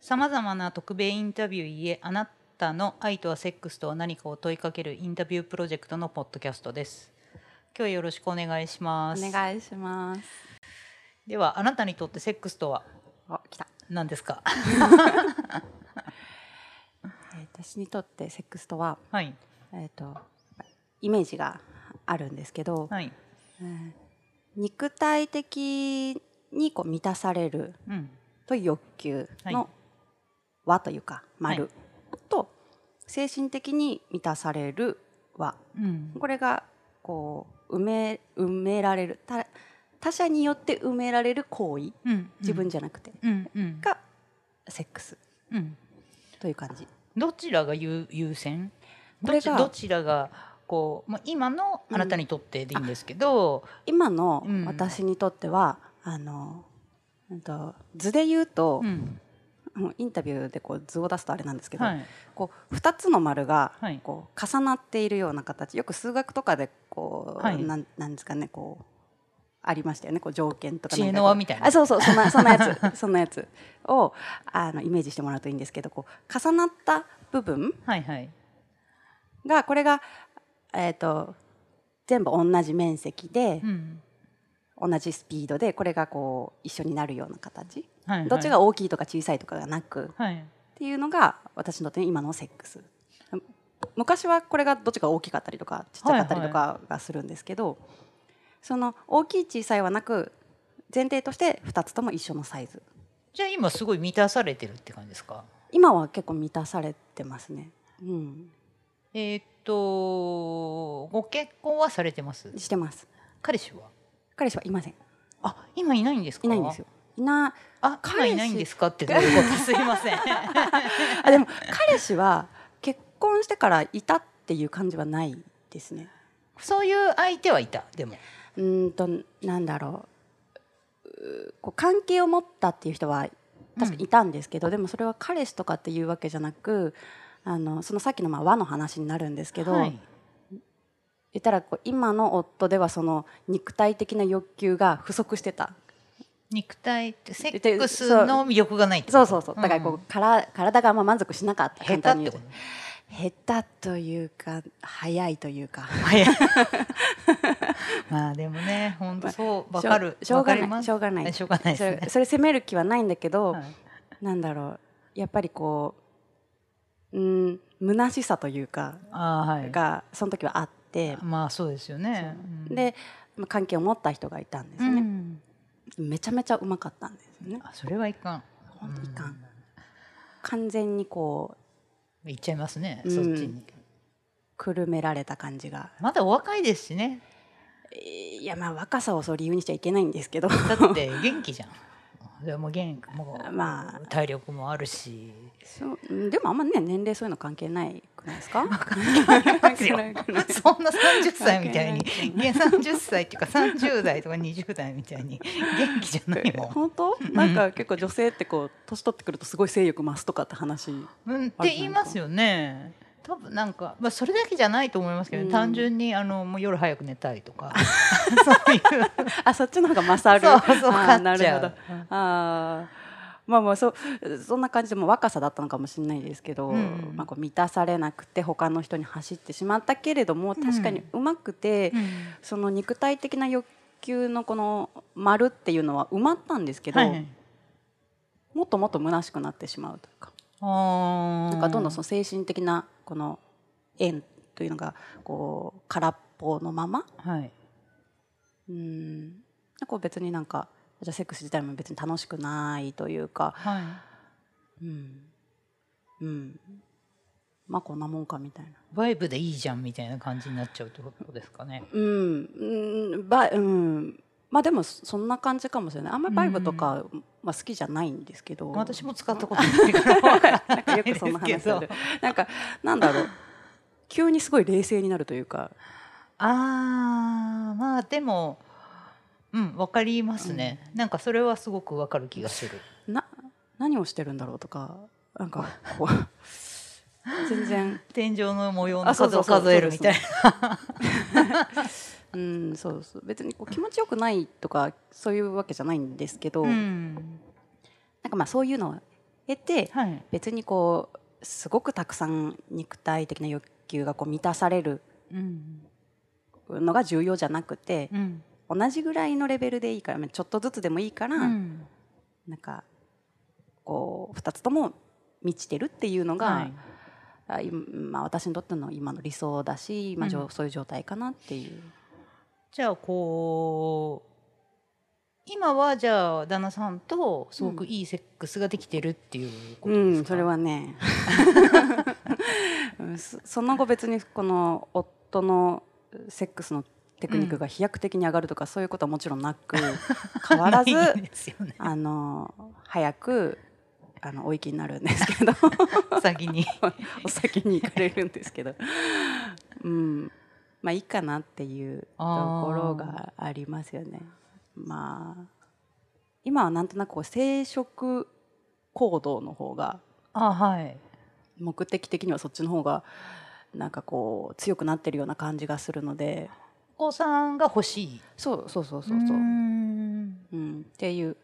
さまざまな特別インタビューへあなたの愛とはセックスとは何かを問いかけるインタビュープロジェクトのポッドキャストです。今日はよろしくお願いします。お願いします。ではあなたにとってセックスとは？あ、来た。何ですか？えー私にとってセックスとは、はいえっ、とイメージがあるんですけど、はい。うん肉体的にこう満たされるうんという欲求はいの和というか丸、はい。と精神的に満たされる和うん。これがこう埋め埋められる。他他者によって埋められる行為。うん自分じゃなくて、うんうん。がセックス。うん。という感じ。どちらが優優先？どちどちらがこう、まあ、今のあなたにとってでいいんですけど、今のうん。私にとっては、あのう図で言うと、うんインタビューでこう図を出すとあれなんですけど、はい。こう2つの丸がはい。こう重なっているような形。よく数学とかでこう、はい。なんなんですかねこうありましたよね。こう条件とかあそうそうそんなそんなやつ。そんなやつをあのイメージしてもらうといいんですけどこう重なった部分はいはい。がこれが、えー、と全部同じ面積でう、ん同じスピードでこれがこう一緒になるような形、はいはい。どっちが大きいとか小さいとかがなく。はい。っていうのが私にとっての今のセックス。昔はこれがどっちが大きかったりとかちっちゃかったりとかがするんですけど、その大きい小さいはなく前提として2つとも一緒のサイズ。じゃあ今すごい満たされてるって感じですか？今は結構満たされてますね、うん、えーっとご結婚はされてます？してます。彼氏は？彼氏はいません。あ今いないんですか？いないんですよ。いなあ今彼氏いないんですか？ってどういうことすいません。あでも彼氏は結婚してからいたっていう感じはないですね。そういう相手はいたでも。うーんとなんだろう。こう関係を持ったっていう人は確かにいたんですけど、でもそれは彼氏とかっていうわけじゃなくあのそのさっきのまあ和の話になるんですけど、はい。言ったらこう今の夫ではその肉体的な欲求が不足してた。肉体ってセックスの魅力がない。そうそうそう。だからこう、から体があんま満足しなかった簡単に言うとと。下手というか早いというか。早い。まあでもね本当そうわかる。しょうがないしょうがない。しょうがないですね。それ責める気はないんだけど、はい。なんだろう。やっぱりこううん虚しさというかはい。がその時はあって、まあそうですよね。う。ん。で、まあ、関係を持った人がいたんですね、ん。めちゃめちゃうまかったんですよね。あそれはいかん。本当いかん。完全にこう。んいっちゃいますねうん。そっちに。うくるめられた感じが。まだお若いですしね。いやまあ若さをそう理由にしちゃいけないんですけど。だって元気じゃんでも元気もうまあ。体力もあるし。そううんでもあんまね年齢そういうの関係ないくないですか？そんな30歳みたいに。い。や30歳っていうか30代とか20代みたいに。元気じゃないもん。本当？なんか結構女性ってこう年取ってくるとすごい性欲増すとかって話うん、って言いますよね。多分なんか、まあ、それだけじゃないと思いますけど、うん。単純にあのもう夜早く寝たいとか。そういう。あそっちの方が勝る。そうそうなるほど。あー。まあまあそうそんな感じでもう若さだったのかもしれないですけど、うんまあ、こう満たされなくて他の人に走ってしまったけれども確かにうまくて、その肉体的な欲求のこの丸っていうのは埋まったんですけど、はいはい。もっともっと虚しくなってしまうというか。なんかどんどんその精神的なこの縁というのがこう空っぽのまま。はい。うん。なんか別になんかじゃあセックス自体も別に楽しくないというか。はい。うん。うん。まあこんなもんかみたいな。バイブでいいじゃんみたいな感じになっちゃうってことですかね。うん。うん。ばうん。まあでもそんな感じかもしれない。あんまりバイブとか、まあ、好きじゃないんですけど。私も使ったことないから なんかよくそんな話すないるなんかなんだろう。急にすごい冷静になるというか。あーまあでもうんわかりますね、なんかそれはすごくわかる気がする。な何をしてるんだろうとかなんかこう 全然。天井の模様の数を数えるみたいな。うんそうそう。別にこう気持ちよくないとかそういうわけじゃないんですけど、うん。なんかまあそういうのを得てはい。別にこうすごくたくさん肉体的な欲求がこう満たされるうんのが重要じゃなくてうん。同じぐらいのレベルでいいからちょっとずつでもいいから、うん。なんかこう2つとも満ちてるっていうのが、はい。まあ、私にとっての今の理想だし、まあそういう状態かなっていう。じゃあこう今はじゃあ旦那さんとすごくいいセックスができてるっていうことうん、ですか、それはね。うんそその後別にこの夫のセックスのテクニックが飛躍的に上がるとか、そういうことはもちろんなく変わらずね。あの早くあのお行きになるんですけど。先に。お先に行かれるんですけど、うん、まあいいかなっていうところがありますよね。まあ今はなんとなくこう生殖行動の方があはい。目的的にはそっちの方がなんかこう強くなってるような感じがするので。お子さんが欲しい。そうそうそうそうそう、ーうんん。っていう。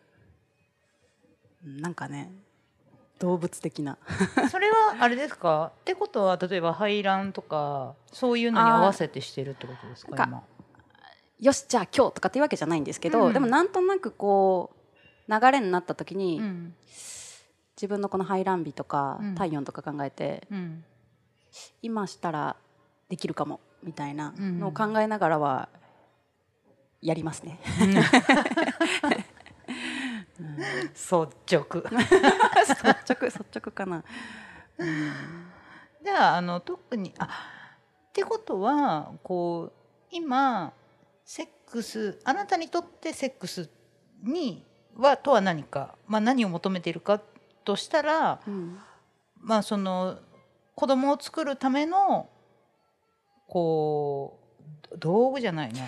うんなんかね動物的な。それはあれですか？ってことは例えば排卵とかそういうのに合わせてしてるってことですか？よしじゃあ今日とかっていうわけじゃないんですけど、うん。でもなんとなくこう流れになった時に、うん。自分のこの排卵日とか、うん。体温とか考えてうん。今したらできるかもみたいなうん。のを考えながらはやりますね。率直。率直率直かな。じゃああの特にあってことはこう今セックスあなたにとってセックスにはとは何か、まあ、何を求めているかとしたら、うん。まあ、その子供を作るためのこう道具じゃないな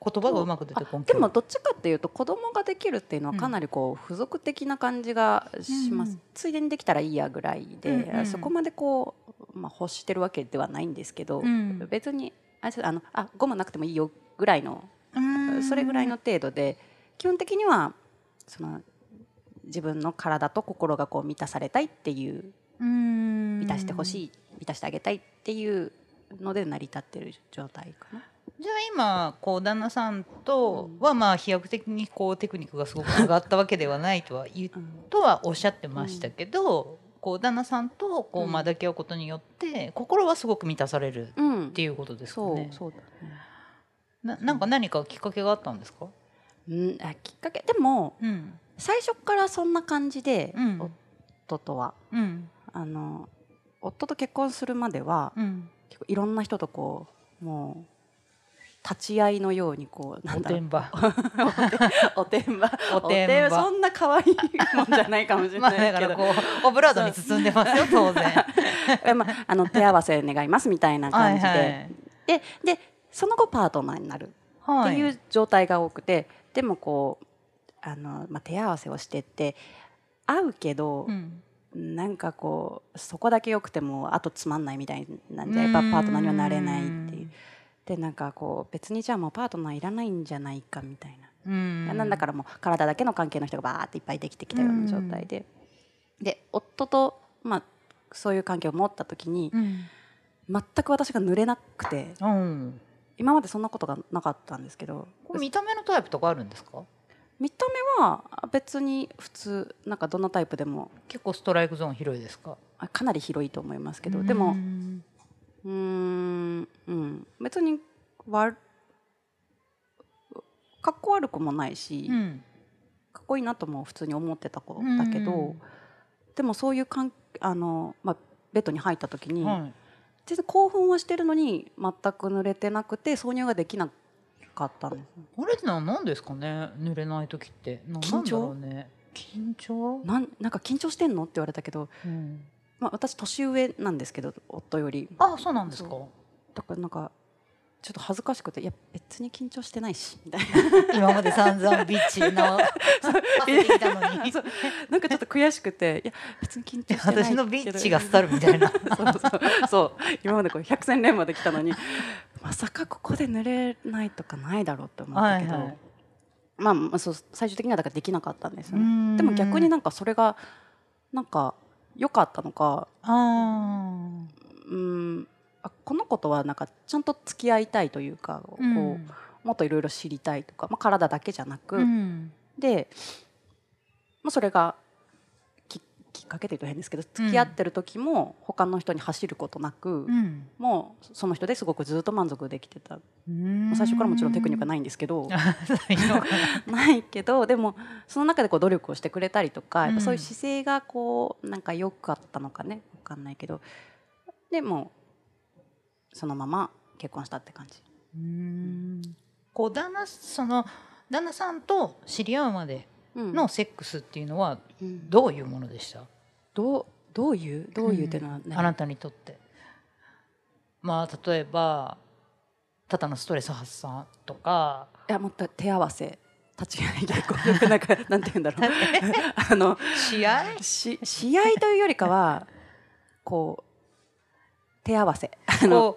言葉がうまく出てこんでもどっちかっていうと子供ができるっていうのはかなりこう付属的な感じがします、うん。ついでにできたらいいやぐらいで、うんうん。そこまでこう、まあ、欲してるわけではないんですけど、うん。別にああのあゴムなくてもいいよぐらいのうん。それぐらいの程度で基本的にはその自分の体と心がこう満たされたいっていううん。満たしてほしい満たしてあげたいっていうので成り立ってる状態かな。じゃあ今こう旦那さんとはまあ飛躍的にこうテクニックがすごく上がったわけではないとは言ううんとはおっしゃってましたけど、こう旦那さんとこううんまあ抱き合うことによって心はすごく満たされるっうんていうことですかそうね。そうだね。ななんか何かきっかけがあったんですか？うん、あきっかけでもうん最初からそんな感じで、うん夫とはうんあの夫と結婚するまでは、うん。結構いろんな人とこうもう立ち会いのようにこうなんだ おてんば。おてんば。おてんば。そんな可愛いもんじゃないかもしれまあないけど、だからこうオブラートに包んでますよ 当然。えまあ、あの手合わせ願いますみたいな感じで、はいででその後パートナーになるはい。っていう状態が多くて、でもこうあの、まあ、手合わせをしてって会うけど、うん。なんかこうそこだけ良くてもあとつまんないみたいなんじゃやっぱパートナーにはなれないっていう。でなんかこう別にじゃあもうパートナーいらないんじゃないかみたいな、うん。なんだからもう体だけの関係の人がバーっていっぱいできてきたような状態で、で夫と、まあ、そういう関係を持った時にうん。全く私が濡れなくてうん。今までそんなことがなかったんですけどこれ見た目のタイプとかあるんですか？見た目は別に普通なんかどんなタイプでも結構ストライクゾーン広いですか？あかなり広いと思いますけどでもうん。うーん。うん別に悪かっこ悪くもないし、うん。かっこいいなとも普通に思ってた子だけど、でもそういうかんあの、まあ、ベッドに入った時に、はい。全然興奮はしてるのに全く濡れてなくて挿入ができなかったんですあれって何ですかね？濡れない時って。な緊張？緊張、なんなんか緊張してんの？って言われたけど、うん、まあ、私年上なんですけど夫より。あそうなんですか。そだからなんかちょっと恥ずかしくていや別に緊張してないしみたい 今まで散々ビッチの に。ななんかちょっと悔しくていや別に緊張してない私のビッチがスタルみたいな。そうそう。そう。今までこう百戦錬磨できたのにまさかここで濡れないとかないだろうって思ったけど、はいはい。まあまあそう最終的にはだからできなかったんですよね。うん。でも逆になんかそれがなんか良かったのかあー。うんあこの子とはなんかちゃんと付き合いたいというか、こうもっといろいろ知りたいとか、まあ、体だけじゃなく、うん。で、まあ、それがききっかけというと変ですけど付き合ってる時も他の人に走ることなく、うん。もうその人ですごくずっと満足できてた、最初からもちろんテクニックはないんですけど。な。いけどでもその中でこう努力をしてくれたりとかやっぱそういううん姿勢がこうなんか良かったのかね。分かんないけど。でもそのまま結婚したって感じ。うん。こう旦那その旦那さんと知り合うまでうんのセックスっていうのはうん。どういうものでした、どうどういうどういうっていうのは、ねあなたにとって。まあ例えばただのストレス発散とか。いやもっと手合わせ立ち会いでこうなんかなんて言うんだろう。あの試合？し試合というよりかはこう手合わせ。あの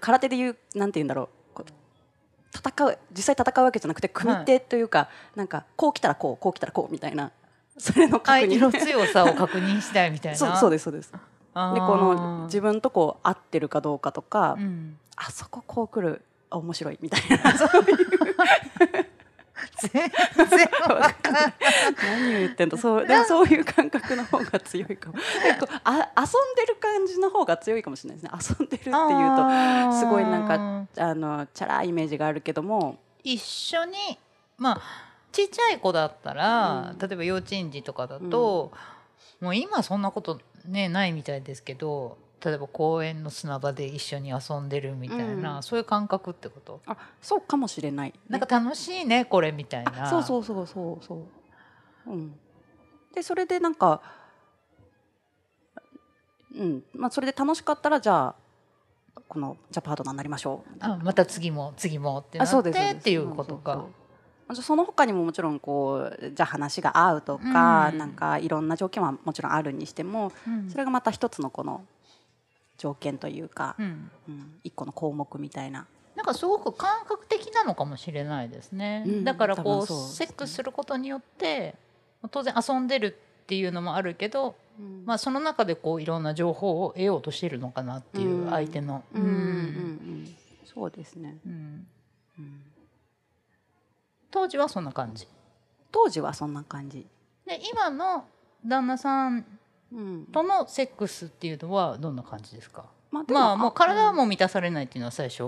空手でいうなんて言うんだろう戦う実際戦うわけじゃなくて組手というか、なんかこう来たらこうこう来たらこうみたいな それの確認。の強さを確認したいみたいな。そうそうですそうです。でこの自分とこう合ってるかどうかとか、うん。あそここう来るあ面白いみたいな。そういう全然わかんない。何を言ってんだ。そうでもそういう感覚の方が強いかも。結構あ遊んでる感じの方が強いかもしれないですね。遊んでるっていうとすごいなんかあのチャラいイメージがあるけども。一緒にまあちっちゃい子だったら、うん。例えば幼稚園児とかだと、もう今そんなことねないみたいですけど例えば公園の砂場で一緒に遊んでるみたいな、うん。そういう感覚ってこと？あそうかもしれない、ね、なんか楽しいねこれみたいな。あそうそうそうそうそう。うん。でそれでなんかうん。まあそれで楽しかったらじゃあこのじゃあパートナーになりましょう。あまた次も次もってなってっていうことか。そうそうそう。その他にももちろんこうじゃあ話が合うとか、うん。なんかいろんな条件はもちろんあるにしてもうん。それがまた一つのこの条件というか、うん。うん一個の項目みたいな。なんかすごく感覚的なのかもしれないですね、うん。だからこうね。セックスすることによって当然遊んでるっていうのもあるけど、まあ、その中でこういろんな情報を得ようとしてるのかなっていううん。相手の。うんうんうん。うんそうですね、うん。うん。当時はそんな感じ。当時はそんな感じ、で今の旦那さんうんとのセックスっていうのはどんな感じですか？まあまあもう体はうもう満たされないっていうのは最初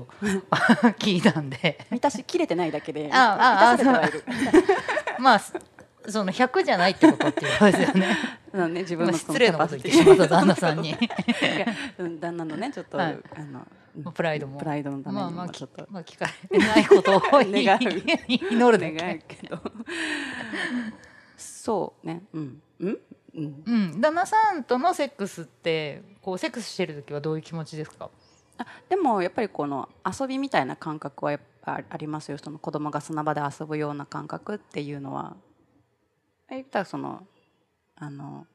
聞いたんで。満たしきれてないだけであああまあその100じゃないってことっていうことですよね。うんね自分今の失礼なこと言ってしまった旦那さんに。旦那のねちょっと、はい。あのうんプライドも。プライドのためにまあまあもちょっと。まあ聞かれてないことを願う。祈るだ願うけ。けど。そうね。うん。うん？うん。うん、旦那さんとのセックスってこうセックスしてる時はどういう気持ちですか？あでもやっぱりこの遊びみたいな感覚はやっぱありますよ。その子供が砂場で遊ぶような感覚っていうのは。言ったらそのあの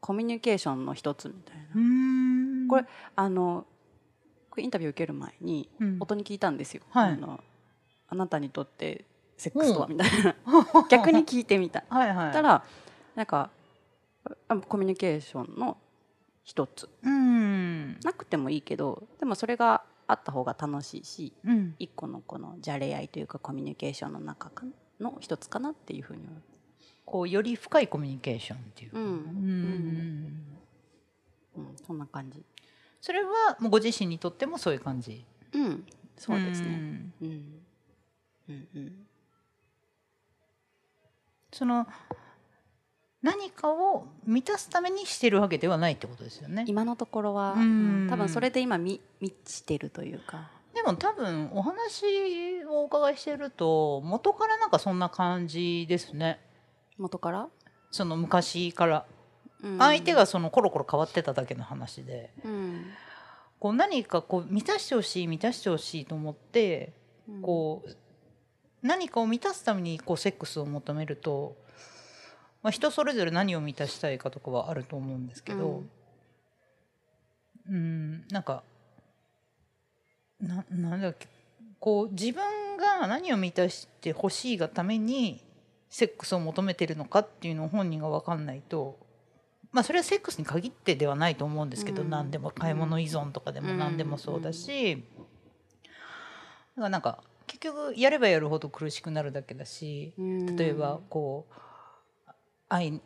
コミュニケーションの一つみたいな。これあのインタビュー受ける前にうん。夫に聞いたんですよ、はい。あのあなたにとってセックスとはうん。みたいな。逆に聞いてみた。はいはい。たらなんかあコミュニケーションの一つ。うん。なくてもいいけどでもそれがあった方が楽しいしうん。一個のこのじゃれ合いというかコミュニケーションの中かの一つかなっていうふうにこうより深いコミュニケーションっていうか、うん。うん。うん、そんな感じ。それはもうご自身にとってもそういう感じ。うん。そうですね。ん。うん。うん。うん。その何かを満たすためにしてるわけではないってことですよね。今のところは、うん。うん多分それで今み満ちてるというか。でも多分お話をお伺いしてると元からなんかそんな感じですね。元から、その昔から。うん。相手がそのコロコロ変わってただけの話で。うん。こう何かこう満たしてほしい満たしてほしいと思ってうん。こう何かを満たすためにこうセックスを求めると、まあ、人それぞれ何を満たしたいかとかはあると思うんですけどうん。なんかななんだっけこう自分が何を満たしてほしいがためにセックスを求めてるのかっていうのを本人が分かんないとまあそれはセックスに限ってではないと思うんですけど、うん。何でも買い物依存とかでも何でもそうだし、だからなんか結局やればやるほど苦しくなるだけだし例えばこう愛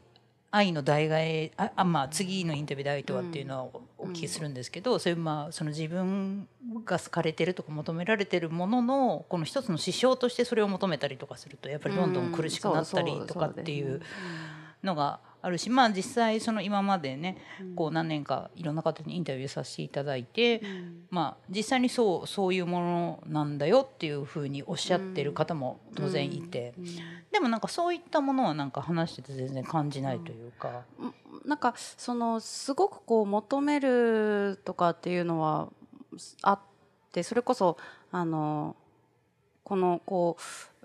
愛の代替えああまあ次のインタビューで愛とはっていうのはおお聞きするんですけど、そういうまあその自分が好かれてるとか求められてるもののこの一つの指標としてそれを求めたりとかするとやっぱりどんどん苦しくなったりとかっていうのがあるしまあ実際その今までねこう何年かいろんな方にインタビューさせていただいて、まあ実際にそうそういうものなんだよっていうふうにおっしゃってる方も当然いて、でもなんかそういったものはなんか話してて全然感じないというか。なんかそのすごくこう求めるとかっていうのはあってそれこそあのこのこ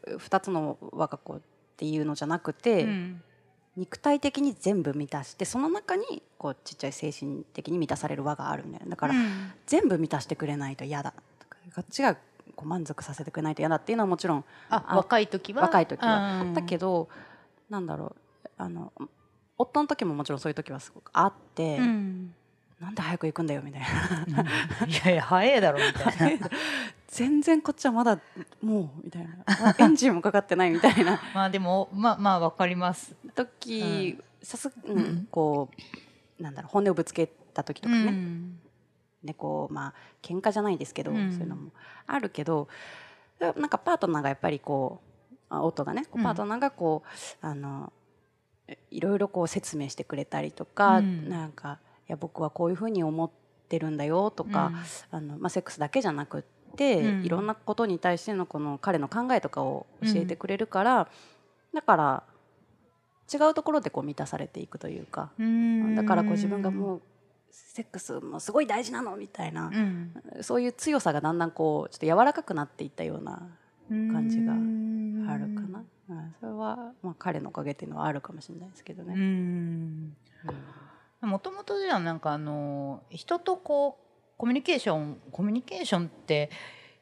う2つの我が子っていうのじゃなくて、うん肉体的に全部満たしてその中にこうちっちゃい精神的に満たされる輪があるみたいなだから、うん。全部満たしてくれないと嫌だ。とかこっちがこう満足させてくれないと嫌だっていうのはもちろん若い時は？若い時は。うん。だけどなんだろうあの夫の時ももちろんそういう時はすごくあって、うん。なんで早く行くんだよみたいな。いやいや早いだろみたいな 全然こっちはまだもうみたいな。エンジンもかかってないみたいな。まあでもまあまあわかります。時、さす、ううん。ん、こうなんだろう本音をぶつけた時とかね、うん。ねこうまあ喧嘩じゃないですけど、うん。そういうのもあるけどなんかパートナーがやっぱりこうあ夫がねパートナーがこう、あのいろいろこう説明してくれたりとか、うん。なんかいや僕はこういうふうに思ってるんだよとか、あのまあ、セックスだけじゃなくって、うん。いろんなことに対してのこの彼の考えとかを教えてくれるから、だから違うところでこう満たされていくというか、うん。だからこう自分がもうセックスもすごい大事なのみたいなう、ん。そういう強さがだんだんこうちょっと柔らかくなっていったような感じがあるかな、うんそれは、まあ、彼のおかげっていうのはあるかもしれないですけどうね。ん。もともとじゃなんかあの人とこうコミュニケーションコミュニケーションって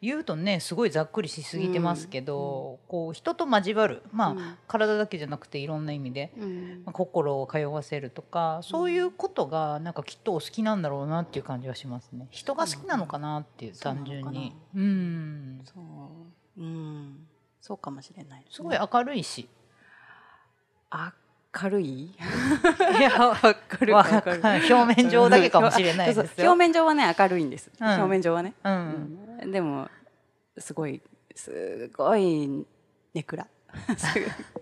言うとねすごいざっくりしすぎてますけど、こう人と交わるまあ、うん。体だけじゃなくていろんな意味で、うん。まあ心を通わせるとかそういうことがなんかきっとお好きなんだろうなっていう感じはしますね。人が好きなのかなっていう単純に。うん。そう、うん、そうかもしれないね、すごい明るいし明るい？いや明るいわ明る。い表面上だけかもしれないですよ。表面上はね明るいんです、うん。表面上はね、ううん。んでもすごいすごいネクラ。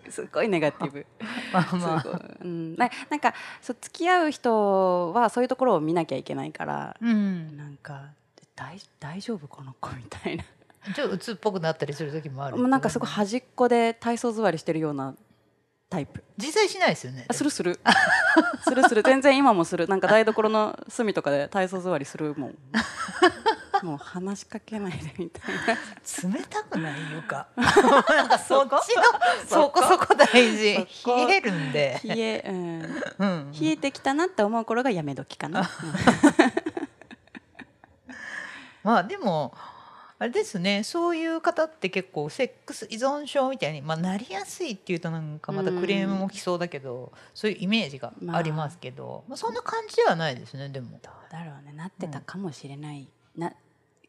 すすごいネガティブ。まあまあ。うん、ななんかそう付き合う人はそういうところを見なきゃいけないから、うん。なんか大大丈夫この子みたいな。ちょっと鬱っぽくなったりする時もある。もうなんかすごい端っこで体操座りしてるようなタイプ。実際しないですよね。あするする。するする。全然今もする。なんか台所の隅とかで体操座りするもん。もう話しかけないでみたいな。冷たくないいうか なんかそっちのそこ？そこ大事。冷えるんで、冷え、うん、うん、冷えてきたなって思う頃がやめ時かな、まあでもあれですね。そういう方って結構セックス依存症みたいに、まあ、なりやすいっていうとなんかまたクレームも来そうだけど、そういうイメージがありますけど、まあ、そんな感じではないですねでも。どうだろうね。なってたかもしれない、な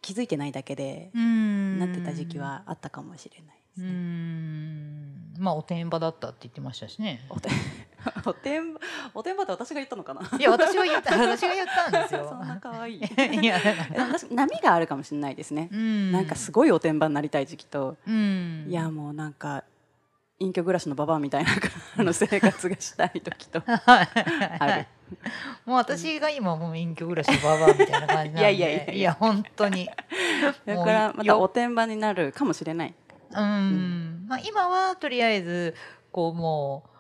気づいてないだけで、うん。なってた時期はあったかもしれないですうね。ん。まあおてんばだったって言ってましたしね。おて おてんばおてんばって私が言ったのかな？いや私が言った私が言ったんですよ。そんな可愛い。いや波があるかもしれないですね。うんなんかすごいおてんばになりたい時期と、うんいやもうなんか隠居暮らしのババアみたいなあの生活がしたい時とある。もう私が今もう隠居暮らしのババアみたいな感じなんでいやいやいやいや本当にだからまたおてんばになるかもしれない。うん、まあ今はとりあえずこうもう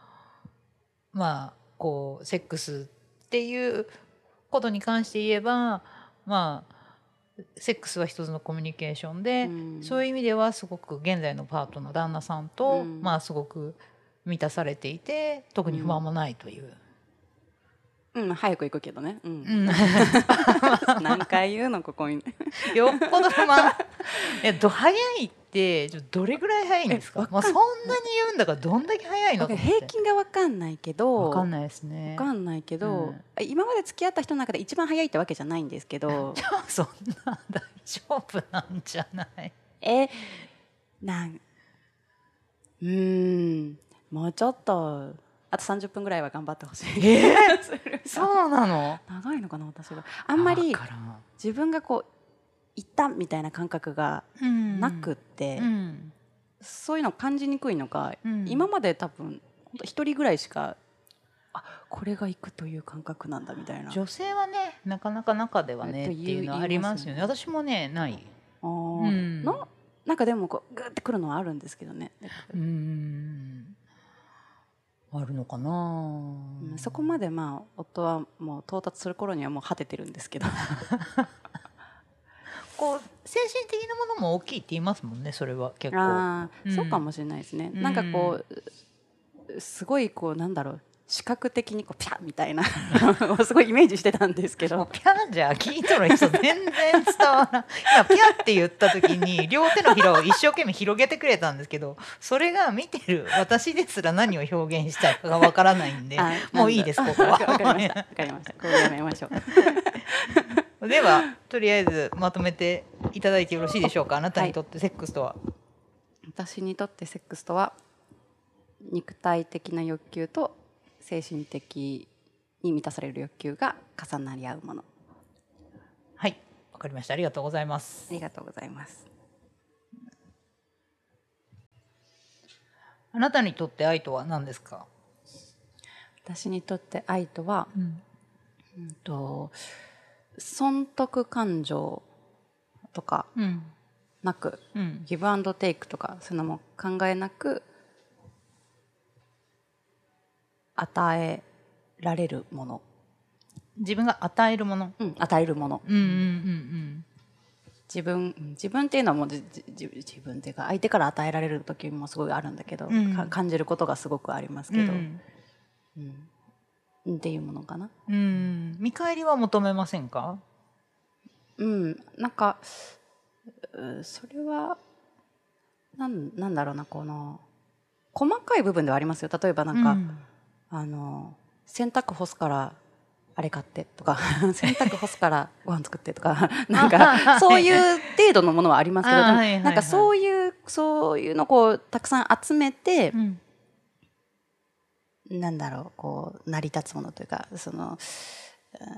まあこうセックスっていうことに関して言えばまあセックスは一つのコミュニケーションで、うん。そういう意味ではすごく現在のパートの旦那さんと、うん。まあすごく満たされていて特に不安もないという。うん。早く行くけどね。うん。うん。何回言うのここに。よっぽど不満。いやど早いってどれぐらい早いんですか？まあ、そんなに言うんだからどんだけ早い平均が分かんないけどわかんないですね。わかんないけど、うん。今まで付き合った人の中で一番早いってわけじゃないんですけど。じゃあそんな大丈夫なんじゃない？えなんうーんもうちょっとあと30分ぐらいは頑張ってほしい。え？それがそうなの？長いのかな私が。あんまり自分がこう行ったみたいな感覚がうん。なくって、うんそういうの感じにくいのか、うん。今まで多分一人ぐらいしかあこれが行くという感覚なんだみたいな。女性はねなかなか中ではねっていうのはありますよね。言い私もねない。あー。うん。ななんかでもこうグてくるのはあるんですけどね、うん。あるのかな、うんそこまでまあ夫はもう到達する頃にはもう果ててるんですけど こう精神的なものも大きいって言いますもんねそれは結構。あー、うん。そうかもしれないですね、うん。なんかこうすごいこうなんだろう視覚的にこうピャッみたいな すごいイメージしてたんですけど。ピャンじゃ聞いとる人全然伝わらない今ピャって言った時に両手のひらを一生懸命広げてくれたんですけどそれが見てる私ですら何を表現したいかがわからないんであもういいですここは。わかりました。わかりました。これやめましょうではとりあえずまとめていただいてよろしいでしょうか？あなたにとってセックスとは、私にとってセックスとは肉体的な欲求と精神的に満たされる欲求が重なり合うもの。はい。わかりました。ありがとうございます。ありがとうございます。あなたにとって愛とは何ですか、私にとって愛とは、うん。うんと損得感情とかうん。なくうん。ギブアンドテイクとかそういうのも考えなく与えられるもの、自分が与えるもの。うん、与えるもの。うんうんうん自分うん。自分っていうのはもう自分っていうか相手から与えられる時もすごいあるんだけど、うん。か感じることがすごくありますけど、うん。うんっていうものかな。うん。見返りは求めませんか？うん、なんかうそれはなんなんだろうなこの細かい部分ではありますよ。例えばなんか、うん。あの洗濯干すからあれ買ってとか 洗濯干すからご飯作ってとか なんかそういう程度のものはありますけど、なんかそういうそういうのをこうたくさん集めてう、んなんだろうこう成り立つものというかその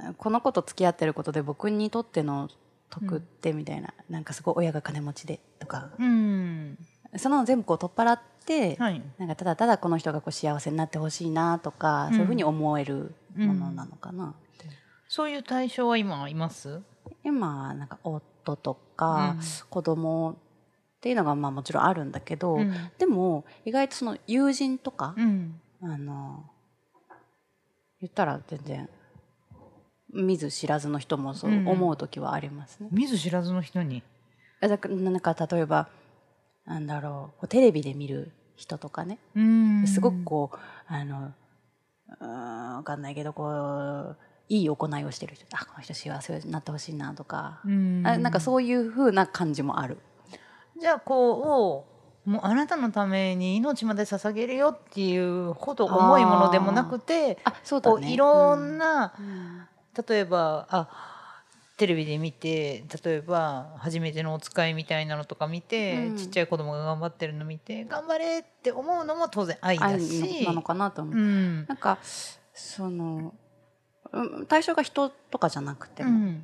うんこの子と付き合ってることで僕にとっての得ってみたいな、なんかすごい親が金持ちでとかうん。その全部こう取っ払って、はい。なんかただただこの人がこう幸せになってほしいなとか、うん。そういうふうに思えるものなのかなって、そういう対象は今います？今はなんか夫とか子供っていうのがまあもちろんあるんだけど、うん。でも意外とその友人とか、うんあの言ったら全然見ず知らずの人もそううん。思う時はありますね。見ず知らずの人に？あだからなんか例えばなんだろうテレビで見る人とかね、うん。すごくこうあのうーんわかんないけどこういい行いをしてる人。あこの人幸せになってほしいなとか、うん。あなんかそういう風な感じもある。じゃあこうもうあなたのために命まで捧げるよっていうほど重いものでもなくてあそうだね。こういろんな、うん。例えばあテレビで見て例えば初めてのお使いみたいなのとか見て、うん。ちっちゃい子供が頑張ってるの見て頑張れって思うのも当然愛だ愛しなのかなと思う。うん。なんかそのうん対象が人とかじゃなくても、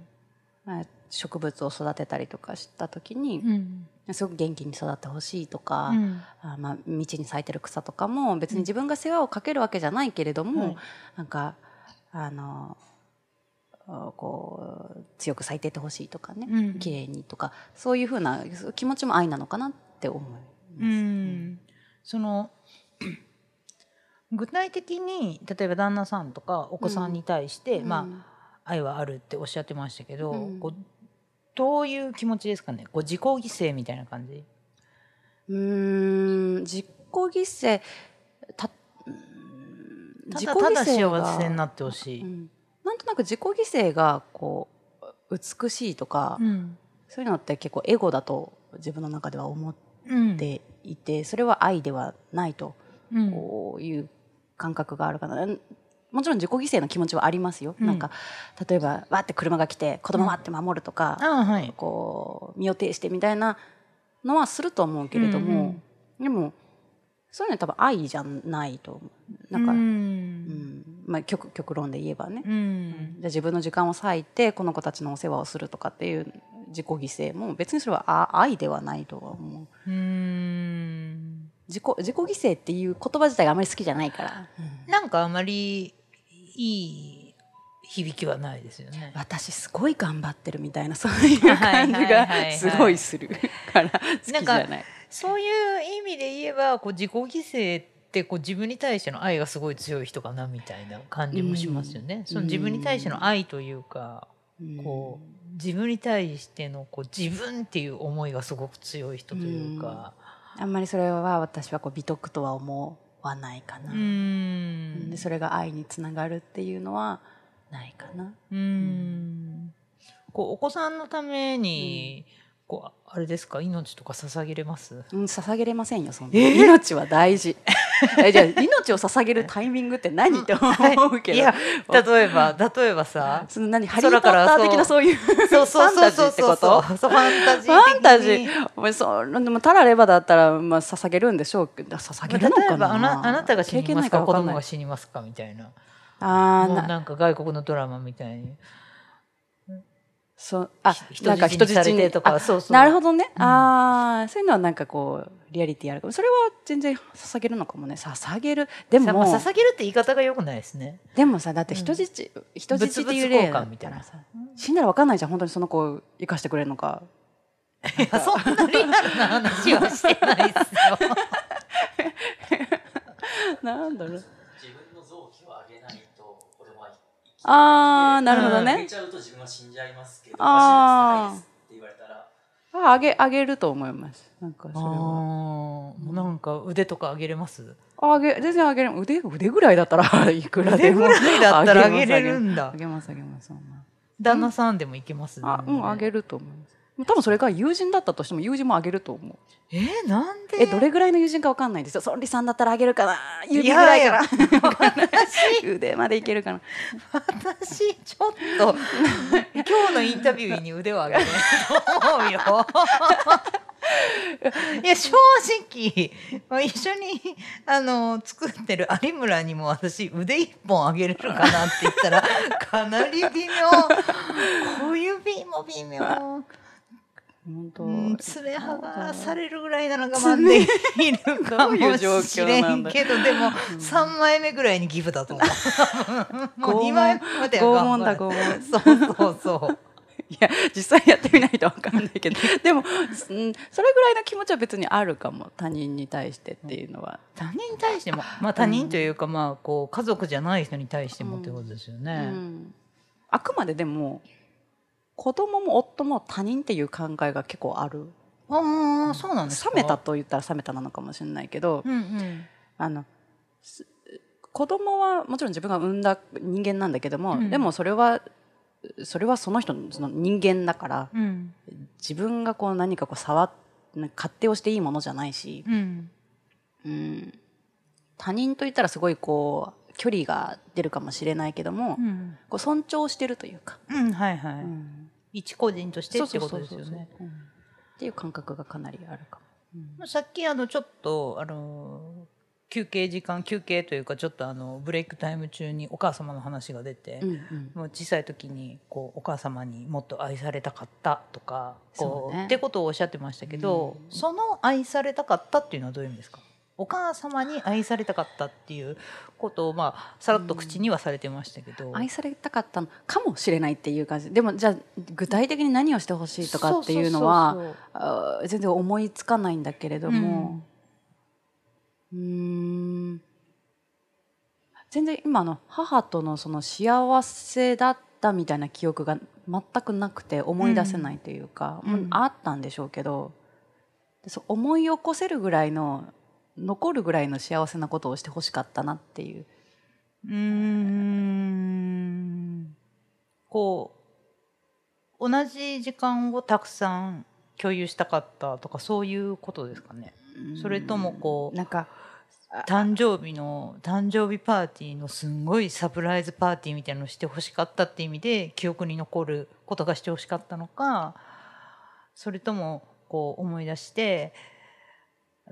植物を育てたりとかした時に、うんすごく元気に育ってほしいとか、うん。あまあ、道に咲いてる草とかも別に自分が世話をかけるわけじゃないけれども、はいなんかあのあこう強く咲いててほしいとかね、うん。綺麗にとかそういうふうな気持ちも愛なのかなって思います。うん。その 具体的に例えば旦那さんとかお子さんに対して、うん。まあ愛はあるっておっしゃってましたけど、うん。こうどういう気持ちですかね？こう自己犠牲みたいな感じ？うーん自己犠牲。たうーんただただ幸がせになってほしい、うん。なんとなく自己犠牲がこう美しいとか、うん。そういうのって結構エゴだと自分の中では思っうんていて、それは愛ではないとうん。こういう感覚があるかな。もちろん自己犠牲の気持ちはありますよ。うん。なんか例えばわって車が来て子供わって守るとか、あはい。こう身を挺してみたいなのはすると思うけれども、うんうんでもそういうのは多分愛じゃないと思う。なんか、ううんん。まあ、極極論で言えばね、うん。じゃあ自分の時間を割いてこの子たちのお世話をするとかっていう自己犠牲も別にそれはあ愛ではないとは思う。うん。自己自己犠牲っていう言葉自体があまり好きじゃないから、なんかあまりいい響きはないですよね。私すごい頑張ってるみたいなそういう感じがはいすごいするから好きじゃない。そういう意味で言えばこう自己犠牲ってこう自分に対しての愛がすごい強い人かなみたいな感じもしますよね。うんその自分に対しての愛というか、こう自分に対してのこう自分っていう思いがすごく強い人というか。あんまりそれは私はこう美徳とは思わないかな。うん。でそれが愛につながるっていうのはないかな。うん。こうお子さんのために、こうあれですか？命とか捧げれます？うん、捧げれませんよそんな、えー？命は大事 えじゃあ命を捧げるタイミングって何？って思うけど、い。や例えば例えばさ。その何？ハリー・ポッター的なそういうそうそうそうそう。ファンタジーってこと？ファンタジーファンタジー？お前そうでもたらればだったら、まあ、捧げるんでしょう。けど捧げるの例かな？えばあなあなたが死にますか？かんない。供が死にますか？みたいな。あーななんか外国のドラマみたいにそうあひなんか人質にとかあそうそう。なるほどね、うん。ああそういうのはなんかこうリアリティあるかも。それは全然捧げるのかもね。捧げる。でも、さまあ捧げるって言い方がよくないですね。でもさだって人質、人質っていう例だったらさ死んだら分かんないじゃん。本当にその子を生かしてくれるのか。い やそんなリアルな話はしてないですよ。なんだろう自分の臓器をあげないと子供は生きああなるほどね、ちゃうと自分は死ん。じゃいますけどあー足率高いですって言われたらああげあげると思います。なんかそれは。なんか腕とか上げれます？あげ全然あげる腕腕ぐらいだったら いくらでも。腕ぐらいだったら上げれるあんだあげます。あげます。旦那さんでもいけます？ねあうんあげると思います多分それが友人だったとしても友人もあげると思う。えーなんで？えどれぐらいの友人かわかんないですよ。ソンリさんだったらあげるかな。指ぐらいかな 腕までいけるかな。私ちょっと。今日のインタビューに腕を上げないと思うよ。いや正直。まあ一緒にあの作ってる有村にも私腕一本上げれるかなって言ったらかなり微妙。小指も微妙、本当、うん、爪剥がされるぐらいなら我慢できるかも状しれんけどでも3枚目ぐらいにギブだと思う。もう2枚目までは拷問だ拷問。そうそうそう。いや実際やってみないとわかんないけど。でも、うん、それぐらいの気持ちは別にあるかも他人に対してっていうのは、他人に対しても、まあ他人というか、まあこう家族じゃない人に対してもってことですようね。ん。あくまででも子供も夫も他人っていう考えが結構あるああ、そうなんですか？冷めた。と言ったら冷めたなのかもしれないけど、うんうん。あのす子供はもちろん自分が産んだ人間なんだけども、うんでもそれはそれはその人のその人間だからうん。自分がこう何かこう触っ勝手をしていいものじゃないし、うん。うん、他人といったらすごいこう距離が出るかもしれないけども、うん。こう尊重してるというか、うん、はいはい。うん一個人としてってことですよね。うん。っていう感覚がかなりあるかも。さっきあのちょっとあの休憩時間休憩というかちょっとあのブレイクタイム中にお母様の話が出て、うんうん。もう小さい時にこうお母様にもっと愛されたかったとかこそうね。ってことをおっしゃってましたけど、うん。その愛されたかったっていうのはどういう意味ですか？お母様に愛されたかったっていうことをまあさらっと口にはされてましたけど、愛されたかったのかもしれないっていう感じでもじゃあ具体的に何をしてほしいとかっていうのは全然思いつかないんだけれども。うーん。全然今の母とのその幸せだったみたいな記憶が全くなくて思い出せないというか、うん。あったんでしょうけど。でそう思い起こせるぐらいの残るぐらいの幸せなことをしてほしかったなっていう。うーんこう同じ時間をたくさん共有したかったとかそういうことですかね。それともこうなんか誕生日の誕生日パーティーのすんごいサプライズパーティーみたいなのをしてほしかったっていう意味で記憶に残ることがしてほしかったのかそれともこう思い出して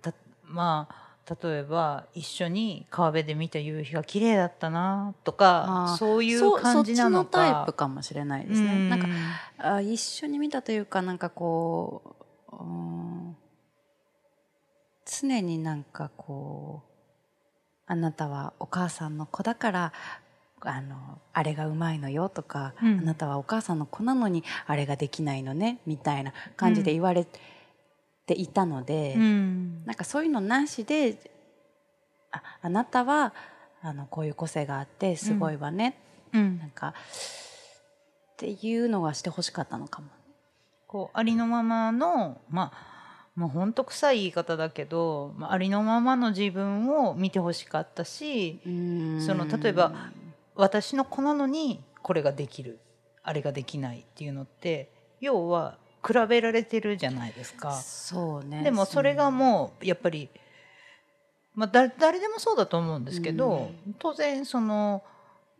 たまあ例えば一緒に川辺で見た夕日が綺麗だったなとかそういう感じなのか。そそっちのタイプかもしれないですね。なんかかあ一緒に見たというかなんかこううん常になんかこうあなたはお母さんの子だからあのあれがうまいのよとか、うん。あなたはお母さんの子なのにあれができないのねみたいな感じで言われていたので、うん。なんかそういうのなしでああなたはあのこういう個性があってすごいわね、うん。なんかっていうのがしてほしかったのかも。こうありのままのまあもうほんと臭い言い方だけど、まあ、ありのままの自分を見てほしかったしその例えば私の子なのにこれができるあれができないっていうのって要は比べられてるじゃないですか。そうね。でもそれがもうやっぱり、まあ、だ誰でもそうだと思うんですけど、当然その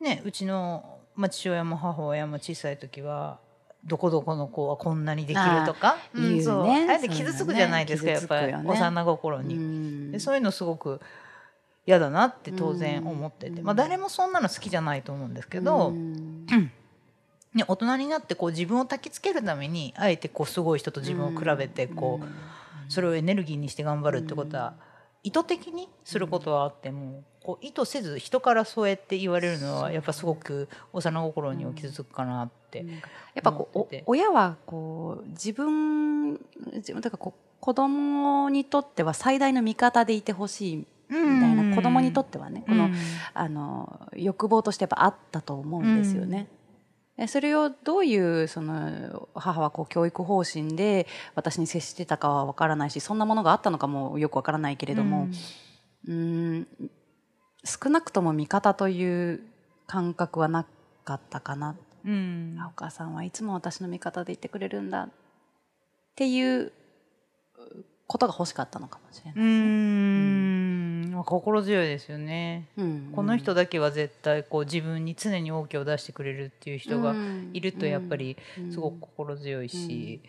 ねうちの、まあ、父親も母親も小さい時はどこどこの子はこんなにできるとか？あうね。そう。あえて傷つくじゃないですか、だね。やっぱり。ね。幼心に。にでそういうのすごく嫌だなって当然思ってて、うん。まあ、誰もそんなの好きじゃないと思うんですけど、ね、大人になってこう自分を焚きつけるためにあえてこうすごい人と自分を比べてこう、それをエネルギーにして頑張るってことは、意図的にすることはあっても、こう意図せず人からそうやって言われるのはやっぱすごく幼心には傷つくかなって。やっぱこう親はこう自分自分というかこう子供にとっては最大の味方でいてほしいみたいな子供にとってはねこの,、うん。あの欲望としてやっぱあったと思うんですよね。でそれをどういうその母はこう教育方針で私に接してたかは分からないしそんなものがあったのかもよく分からないけれども、うーん少なくとも味方という感覚はなかったかな。うん。あお母さんはいつも私の味方でいてくれるんだっていうことが欲しかったのかもしれうない。んまあ心強いですよね。うんこの人だけは絶対こう自分に常に OK を出してくれるっていう人がいるとやっぱりすごく心強いし、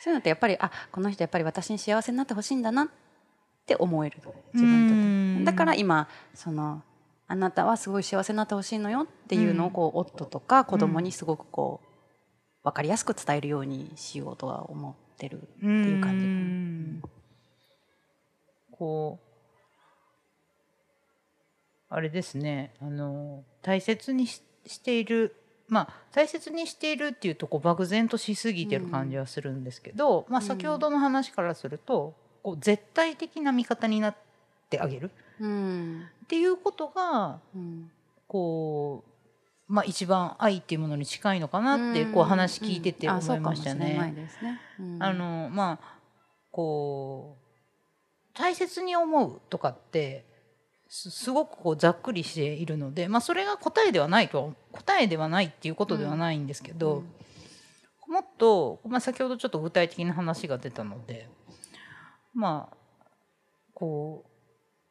そういうのってやっぱりあこの人やっぱり私に幸せになってほしいんだなって思える。自分にとだから今そのあなたはすごい幸せになってほしいのよっていうのをこう夫とか子供にすごくこう分かりやすく伝えるようにしようとは思ってるっていう感じうん。こうあれですね。あの大切にししているまあ大切にしているっていうとこう漠然としすぎてる感じはするんですけど、まあ、先ほどの話からするとこう絶対的な味方になってあげる。うん。っていうことがうん。こう、まあ、一番愛っていうものに近いのかなってこう話聞いててうん。思いましたね。あのまあこう大切に思うとかってすすごくこうざっくりしているので、まあ、それが答えではないとは答えではないっていうことではないんですけど、もっと、まあ、先ほどちょっと具体的な話が出たのでまあこ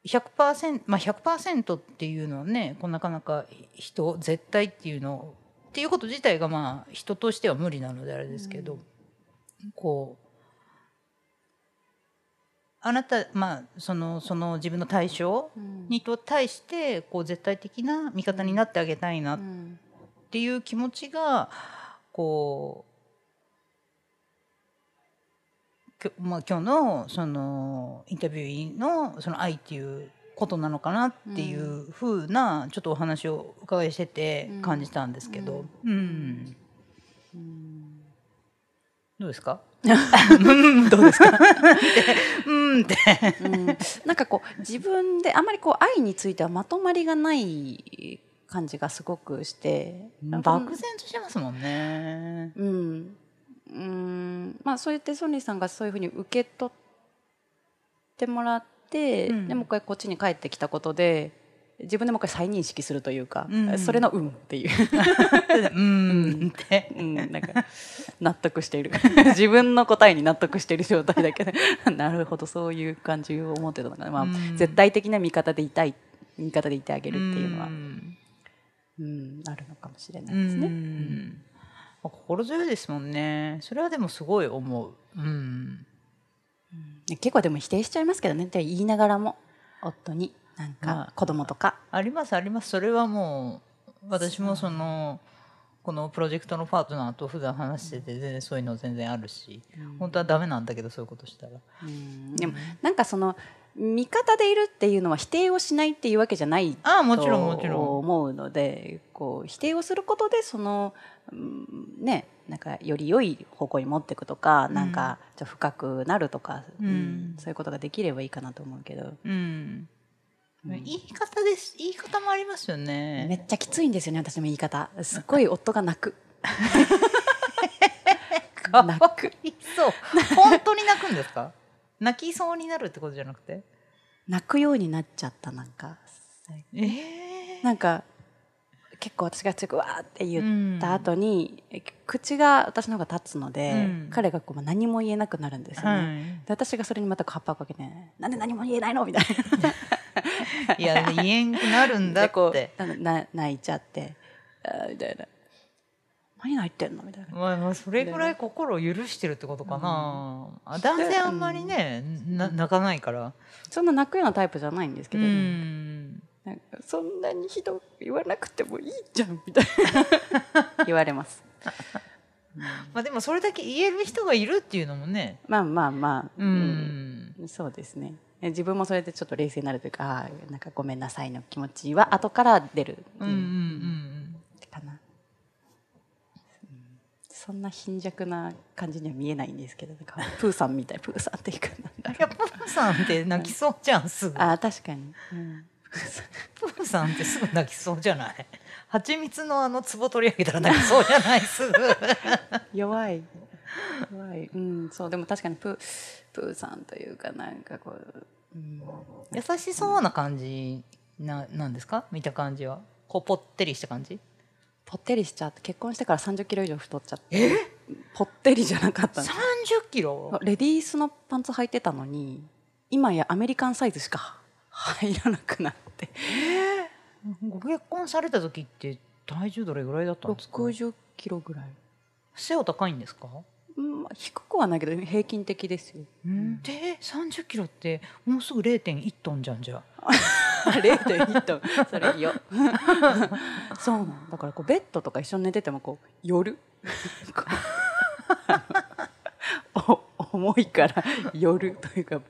う100%まあ100%っていうのはねこうなかなか人絶対っていうのっていうこと自体がまあ人としては無理なのであれですけど、こうあなたまあそのその自分の対象うん。にと対してこう絶対的な味方になってあげたいなっていう気持ちがこうきょまあ、今日のそのインタビューのその愛っていうことなのかなっていうふうなちょっとお話をお伺いしててうん。感じたんですけど、うん。うん。どうですか？う んどうですか？うんって。うん。なんかこう自分であまりこう愛についてはまとまりがない感じがすごくして。漠然としてますもんね。うん。うん。まあそうやってソニーさんがそういうふうに受け取ってもらって、うん。でもう一回こっちに帰ってきたことで自分でもう一回再認識するというか、うん。それの「うん」っていう、うんって。うん、なんか納得している。自分の答えに納得している状態だけど なるほどそういう感じを思ってたのかな、まあうん。絶対的な味方でいたい味方でいてあげるっていうのは、ん。うん、あるのかもしれなういですね。ん。まあ心強いですもんね。それはでもすごい思う。うん。結構でも否定しちゃいますけどね。って言いながらも夫になんまあか子供とか、ありますあります。それはもう私もそのこのプロジェクトのパートナーと普段話してて全然そういうの全然あるし、本当はダメなんだけどそういうことしたら。うん。でもなんかその味方でいるっていうのは否定をしないっていうわけじゃないああもちろんもちろん。と思うのでこう否定をすることでその、うんねなんかより良い方向に持っていくとか、なんかちょっと深くなるとか、うん。うんそういうことができればいいかなと思うけど、うん、うん言い方です。言い方もありますよめねっちゃきついんですよね私の言い方。すっごい夫が泣く。泣くそう。本当に泣くんですか？泣きそうになるってことじゃなくて？泣くようになっちゃったなんか。ええなんか結構私が強くわーって言った後に、口が私の方が立つので、うん。彼がこう何も言えなくなるんですよね、はで私がそれにまたカッパをかけて「なんで何も言えないの?」みたいな。い、いや言えんくなるんだでこうってなな泣いちゃってあーみたいな「何泣いてんの?」みたいな。まあ、まあそれぐらい心を許してるってことかな、あ男性あんまりね、な泣かないから。そんな泣くようなタイプじゃないんですけうど、ん。なんかそんなにひどく言わなくてもいいじゃんみたいな。言われます。まあでもそれだけ言える人がいるっていうのもね。まあまあまあ、うん、うん。そうですね。え自分もそれでちょっと冷静になるというかなんかごめんなさいの気持ちは後から出る、うんうんうんかな、うん。そんな貧弱な感じには見えないんですけどなんかプーさんみたいプーさんっていうかなんだいやプーさんって泣きそうじゃんすぐ。あー確かに、うん。プーさんってすぐ泣きそうじゃない？蜂蜜のあの壺取り上げたら泣きそうじゃないすぐ。弱い 弱い。うんそうでも確かにプープーさんというかなんかこう、うん、優しそうな感じななんですか？見た感じは。こうぽってりした感じ？ぽってりしちゃって結婚してから3 0キロ以上太っちゃってぽってりじゃなかった。ん3です0キロ？レディースのパンツ履いてたのに今やアメリカンサイズしか入らなくなって。ご結婚された時って体重どれぐらいだったんですか？60キロぐらい、背は高いんですか、うんまあ、低くはないけど平均的ですよ。で30キロってもうすぐ0.1トンじゃんじゃあ。0.1トン。それよ。そうなのだからこうベッドとか一緒に寝ててもこう夜。こうお重いから夜というか、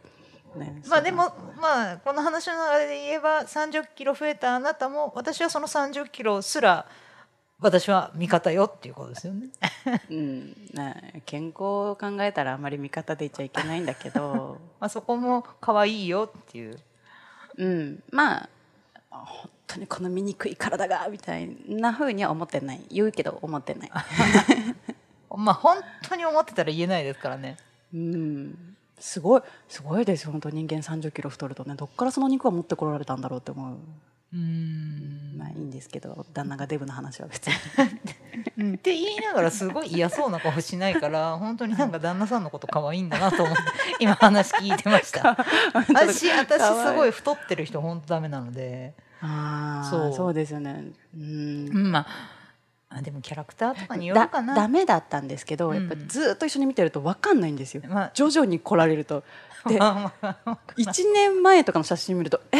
ね、まあでもまあこの話の流れで言えば30キロ増えたあなたも私はその30キロすら私は味方よっていうことですよね。うん、ね健康を考えたらあまり味方でいちゃいけないんだけど。まあそこも可愛いよっていう。うん、まあ本当にこの醜い体がみたいな風には思ってない。言うけど思ってない、まあ本当に思ってたら言えないですからね。うん、すごいすごいですよ。本当人間3 0キロ太るとね。どっからその肉は持ってこられたんだろうって思ううーん。まあいいんですけど旦那がデブの話は別に。うん。って言いながらすごい嫌そうな顔しないから本当になんか旦那さんのこと可愛いんだなと思って今話聞いてました。私私すごい太ってる人本当ダメなので。ああそう。そうですよね。うん。うんまああでもキャラクターとかによるだかな。ダメだったんですけど、うんやっぱずっと一緒に見てると分かんないんですよ、まあ。徐々に来られると。でまあ1年前とかの写真見ると「え？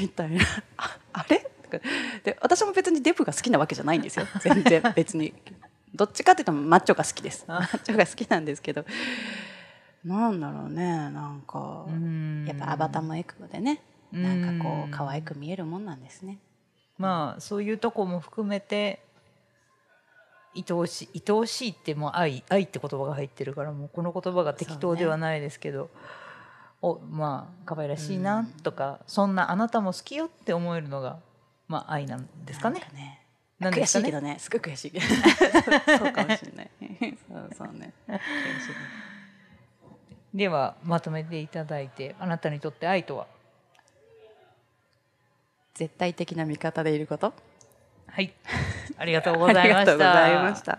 みたいな「ああれ?」で私も別にデブが好きなわけじゃないんですよ。全然。別に。どっちかっていうとマッチョが好きです。マッチョが好きなんですけど。なんだろうね。なんかうん。やっぱアバターもエクボでね。なんかこう可愛く見えるもんなんですね。まあそういうとこも含めて愛おしい愛おしいってもう愛愛って言葉が入ってるからもうこの言葉が適当ではないですけど、おまあ可愛らしいなとか、そんなあなたも好きよって思えるのがまあ愛なんですかね。なん。かね。悔しいけどね。すごい悔しい。け どそうかもしれない。そうそうね。悔しいではまとめていただいてあなたにとって愛とは？絶対的な味方でいること。はい。ありがとうございました